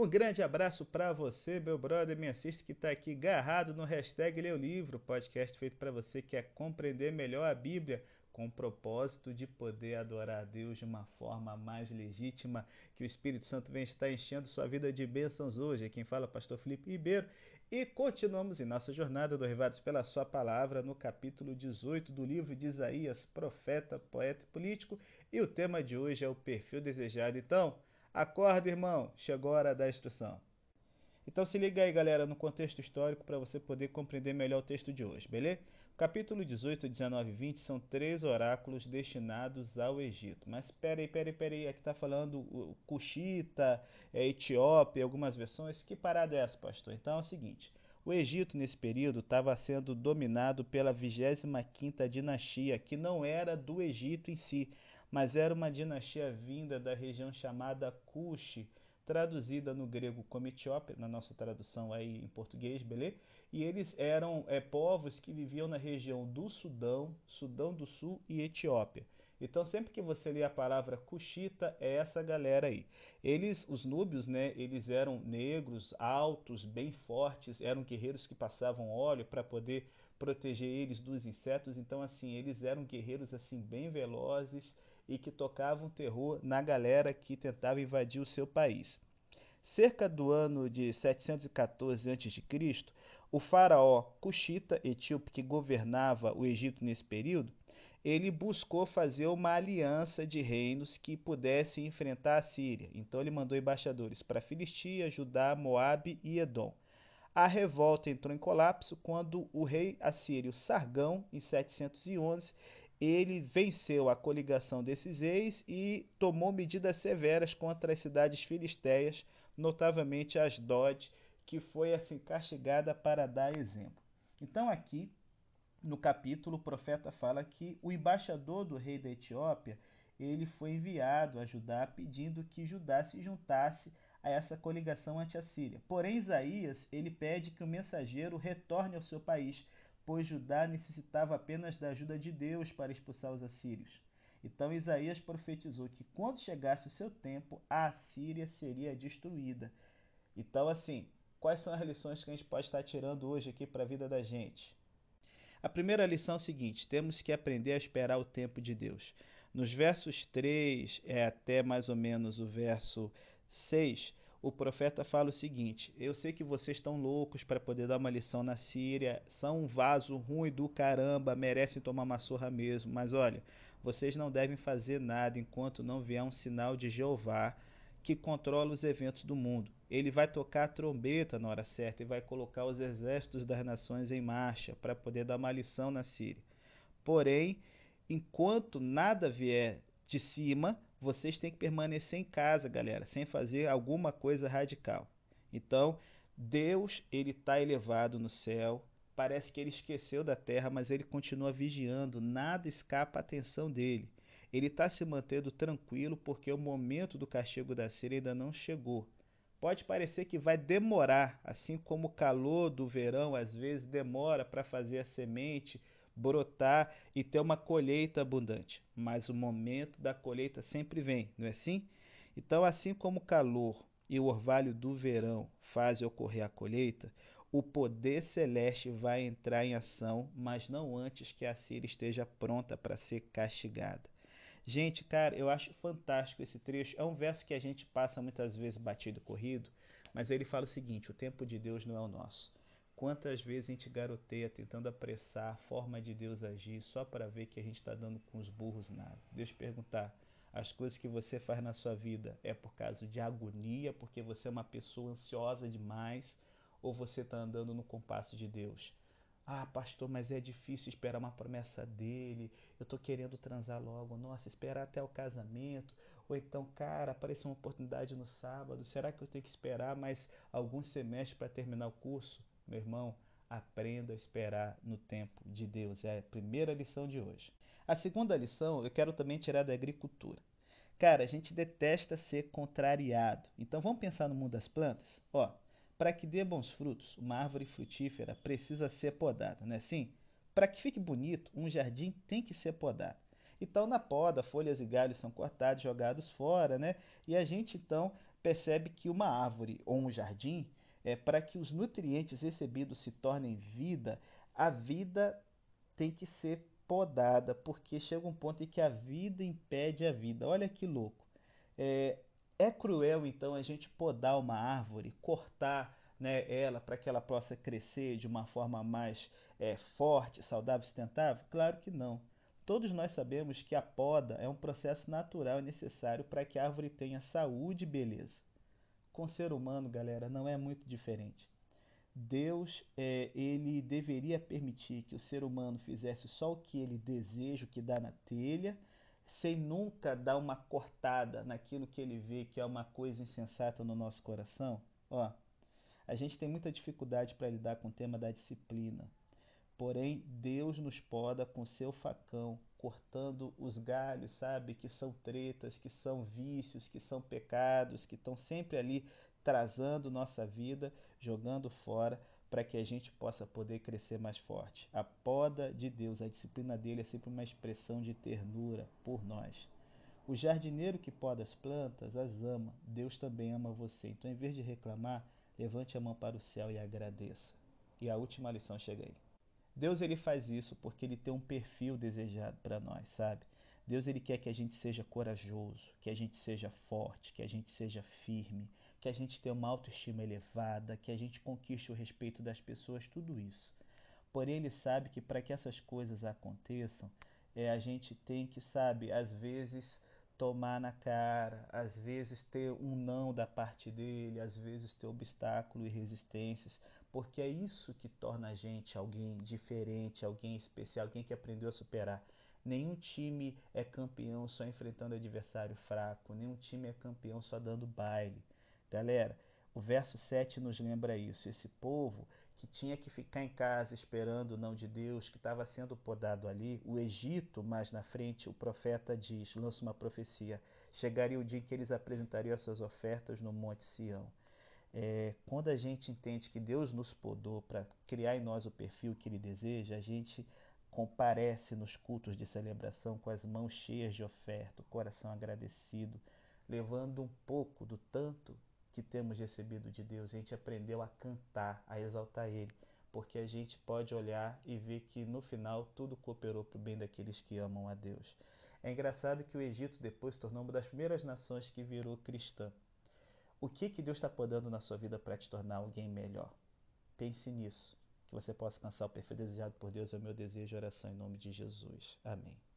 Um grande abraço para você, meu brother, me assiste que está aqui garrado no hashtag Leu Livro, podcast feito para você que quer compreender melhor a Bíblia com o propósito de poder adorar a Deus de uma forma mais legítima, que o Espírito Santo venha estar enchendo sua vida de bênçãos hoje. Quem fala é pastor Felipe Ribeiro. E continuamos em nossa jornada do pela Sua Palavra, no capítulo 18 do livro de Isaías, profeta, poeta e político. E o tema de hoje é o perfil desejado. Então, acorda, irmão, chegou a hora da instrução. Então se liga aí, galera, no contexto histórico para você poder compreender melhor o texto de hoje, beleza? Capítulo 18, 19 e 20 são três oráculos destinados ao Egito. Mas peraí, peraí, peraí, aqui está falando Cuxita, é, Etiópia, algumas versões. Que parada é essa, pastor? Então é o seguinte: o Egito, nesse período, estava sendo dominado pela 25 dinastia, que não era do Egito em si, mas era uma dinastia vinda da região chamada Cuxi, traduzida no grego como Etiópia, na nossa tradução aí em português, beleza? E eles eram é, povos que viviam na região do Sudão, Sudão do Sul e Etiópia. Então, sempre que você lê a palavra Cuxita, é essa galera aí. Eles, os núbios, né, eles eram negros, altos, bem fortes, eram guerreiros que passavam óleo para poder proteger eles dos insetos. Então, assim, eles eram guerreiros assim bem velozes e que tocavam terror na galera que tentava invadir o seu país. Cerca do ano de 714 a.C., o faraó Cuxita etíope, que governava o Egito nesse período, ele buscou fazer uma aliança de reinos que pudesse enfrentar a Síria. Então ele mandou embaixadores para Filistia, Judá, Moabe e Edom. A revolta entrou em colapso quando o rei assírio Sargão, em 711, ele venceu a coligação desses reis e tomou medidas severas contra as cidades filisteias, notavelmente Asdod, que foi assim castigada para dar exemplo. Então aqui no capítulo o profeta fala que o embaixador do rei da Etiópia ele foi enviado a Judá pedindo que Judá se juntasse a essa coligação anti-assíria. Porém Isaías ele pede que o mensageiro retorne ao seu país pois Judá necessitava apenas da ajuda de Deus para expulsar os assírios. Então Isaías profetizou que quando chegasse o seu tempo, a Assíria seria destruída. Então, assim, quais são as lições que a gente pode estar tirando hoje aqui para a vida da gente? A primeira lição é a seguinte: temos que aprender a esperar o tempo de Deus. Nos versos 3 é até mais ou menos o verso 6, o profeta fala o seguinte: Eu sei que vocês estão loucos para poder dar uma lição na Síria, são um vaso ruim do caramba, merecem tomar uma surra mesmo, mas olha, vocês não devem fazer nada enquanto não vier um sinal de Jeová que controla os eventos do mundo. Ele vai tocar a trombeta na hora certa e vai colocar os exércitos das nações em marcha para poder dar uma lição na Síria. Porém, enquanto nada vier de cima, vocês têm que permanecer em casa, galera, sem fazer alguma coisa radical. Então, Deus, ele está elevado no céu. Parece que ele esqueceu da terra, mas ele continua vigiando. Nada escapa à atenção dele. Ele está se mantendo tranquilo porque o momento do castigo da Síria ainda não chegou. Pode parecer que vai demorar, assim como o calor do verão às vezes demora para fazer a semente brotar e ter uma colheita abundante. Mas o momento da colheita sempre vem, não é assim? Então, assim como o calor e o orvalho do verão fazem ocorrer a colheita, o poder celeste vai entrar em ação, mas não antes que a Síria esteja pronta para ser castigada. Gente, cara, eu acho fantástico esse trecho. É um verso que a gente passa muitas vezes batido corrido, mas ele fala o seguinte: o tempo de Deus não é o nosso. Quantas vezes a gente garoteia tentando apressar a forma de Deus agir só para ver que a gente está dando com os burros nada? Deus perguntar: as coisas que você faz na sua vida é por causa de agonia, porque você é uma pessoa ansiosa demais, ou você está andando no compasso de Deus? Ah, pastor, mas é difícil esperar uma promessa dele. Eu estou querendo transar logo. Nossa, esperar até o casamento. Ou então, cara, apareceu uma oportunidade no sábado. Será que eu tenho que esperar mais alguns semestres para terminar o curso? Meu irmão, aprenda a esperar no tempo de Deus. É a primeira lição de hoje. A segunda lição eu quero também tirar da agricultura. Cara, a gente detesta ser contrariado. Então vamos pensar no mundo das plantas? Ó, para que dê bons frutos, uma árvore frutífera precisa ser podada, não é assim? Para que fique bonito, um jardim tem que ser podado. Então, na poda, folhas e galhos são cortados, jogados fora, né? E a gente então percebe que uma árvore ou um jardim, é, para que os nutrientes recebidos se tornem vida, a vida tem que ser podada, porque chega um ponto em que a vida impede a vida. Olha que louco. É, é cruel então a gente podar uma árvore, cortar né, ela para que ela possa crescer de uma forma mais é, forte, saudável, sustentável? Claro que não. Todos nós sabemos que a poda é um processo natural e necessário para que a árvore tenha saúde e beleza. Com o ser humano, galera, não é muito diferente. Deus é, ele deveria permitir que o ser humano fizesse só o que ele deseja, o que dá na telha, sem nunca dar uma cortada naquilo que ele vê que é uma coisa insensata no nosso coração. Ó, a gente tem muita dificuldade para lidar com o tema da disciplina. Porém, Deus nos poda com seu facão, cortando os galhos, sabe? Que são tretas, que são vícios, que são pecados, que estão sempre ali trazando nossa vida, jogando fora, para que a gente possa poder crescer mais forte. A poda de Deus, a disciplina dele é sempre uma expressão de ternura por nós. O jardineiro que poda as plantas as ama, Deus também ama você. Então, em vez de reclamar, levante a mão para o céu e agradeça. E a última lição chega aí. Deus ele faz isso porque ele tem um perfil desejado para nós, sabe? Deus ele quer que a gente seja corajoso, que a gente seja forte, que a gente seja firme, que a gente tenha uma autoestima elevada, que a gente conquiste o respeito das pessoas, tudo isso. Porém, ele sabe que para que essas coisas aconteçam, é, a gente tem que, sabe, às vezes tomar na cara, às vezes ter um não da parte dele, às vezes ter obstáculo e resistências, porque é isso que torna a gente alguém diferente, alguém especial, alguém que aprendeu a superar. Nenhum time é campeão só enfrentando adversário fraco, nenhum time é campeão só dando baile. Galera, o verso 7 nos lembra isso. Esse povo que tinha que ficar em casa esperando o não de Deus, que estava sendo podado ali, o Egito, mais na frente, o profeta diz, lança uma profecia: chegaria o dia em que eles apresentariam as suas ofertas no Monte Sião. É, quando a gente entende que Deus nos podou para criar em nós o perfil que Ele deseja, a gente comparece nos cultos de celebração com as mãos cheias de oferta, o coração agradecido, levando um pouco do tanto que temos recebido de Deus. A gente aprendeu a cantar, a exaltar Ele, porque a gente pode olhar e ver que no final tudo cooperou para o bem daqueles que amam a Deus. É engraçado que o Egito depois se tornou uma das primeiras nações que virou cristã. O que, que Deus está podando na sua vida para te tornar alguém melhor? Pense nisso. Que você possa alcançar o perfeito desejado por Deus é o meu desejo e oração em nome de Jesus. Amém.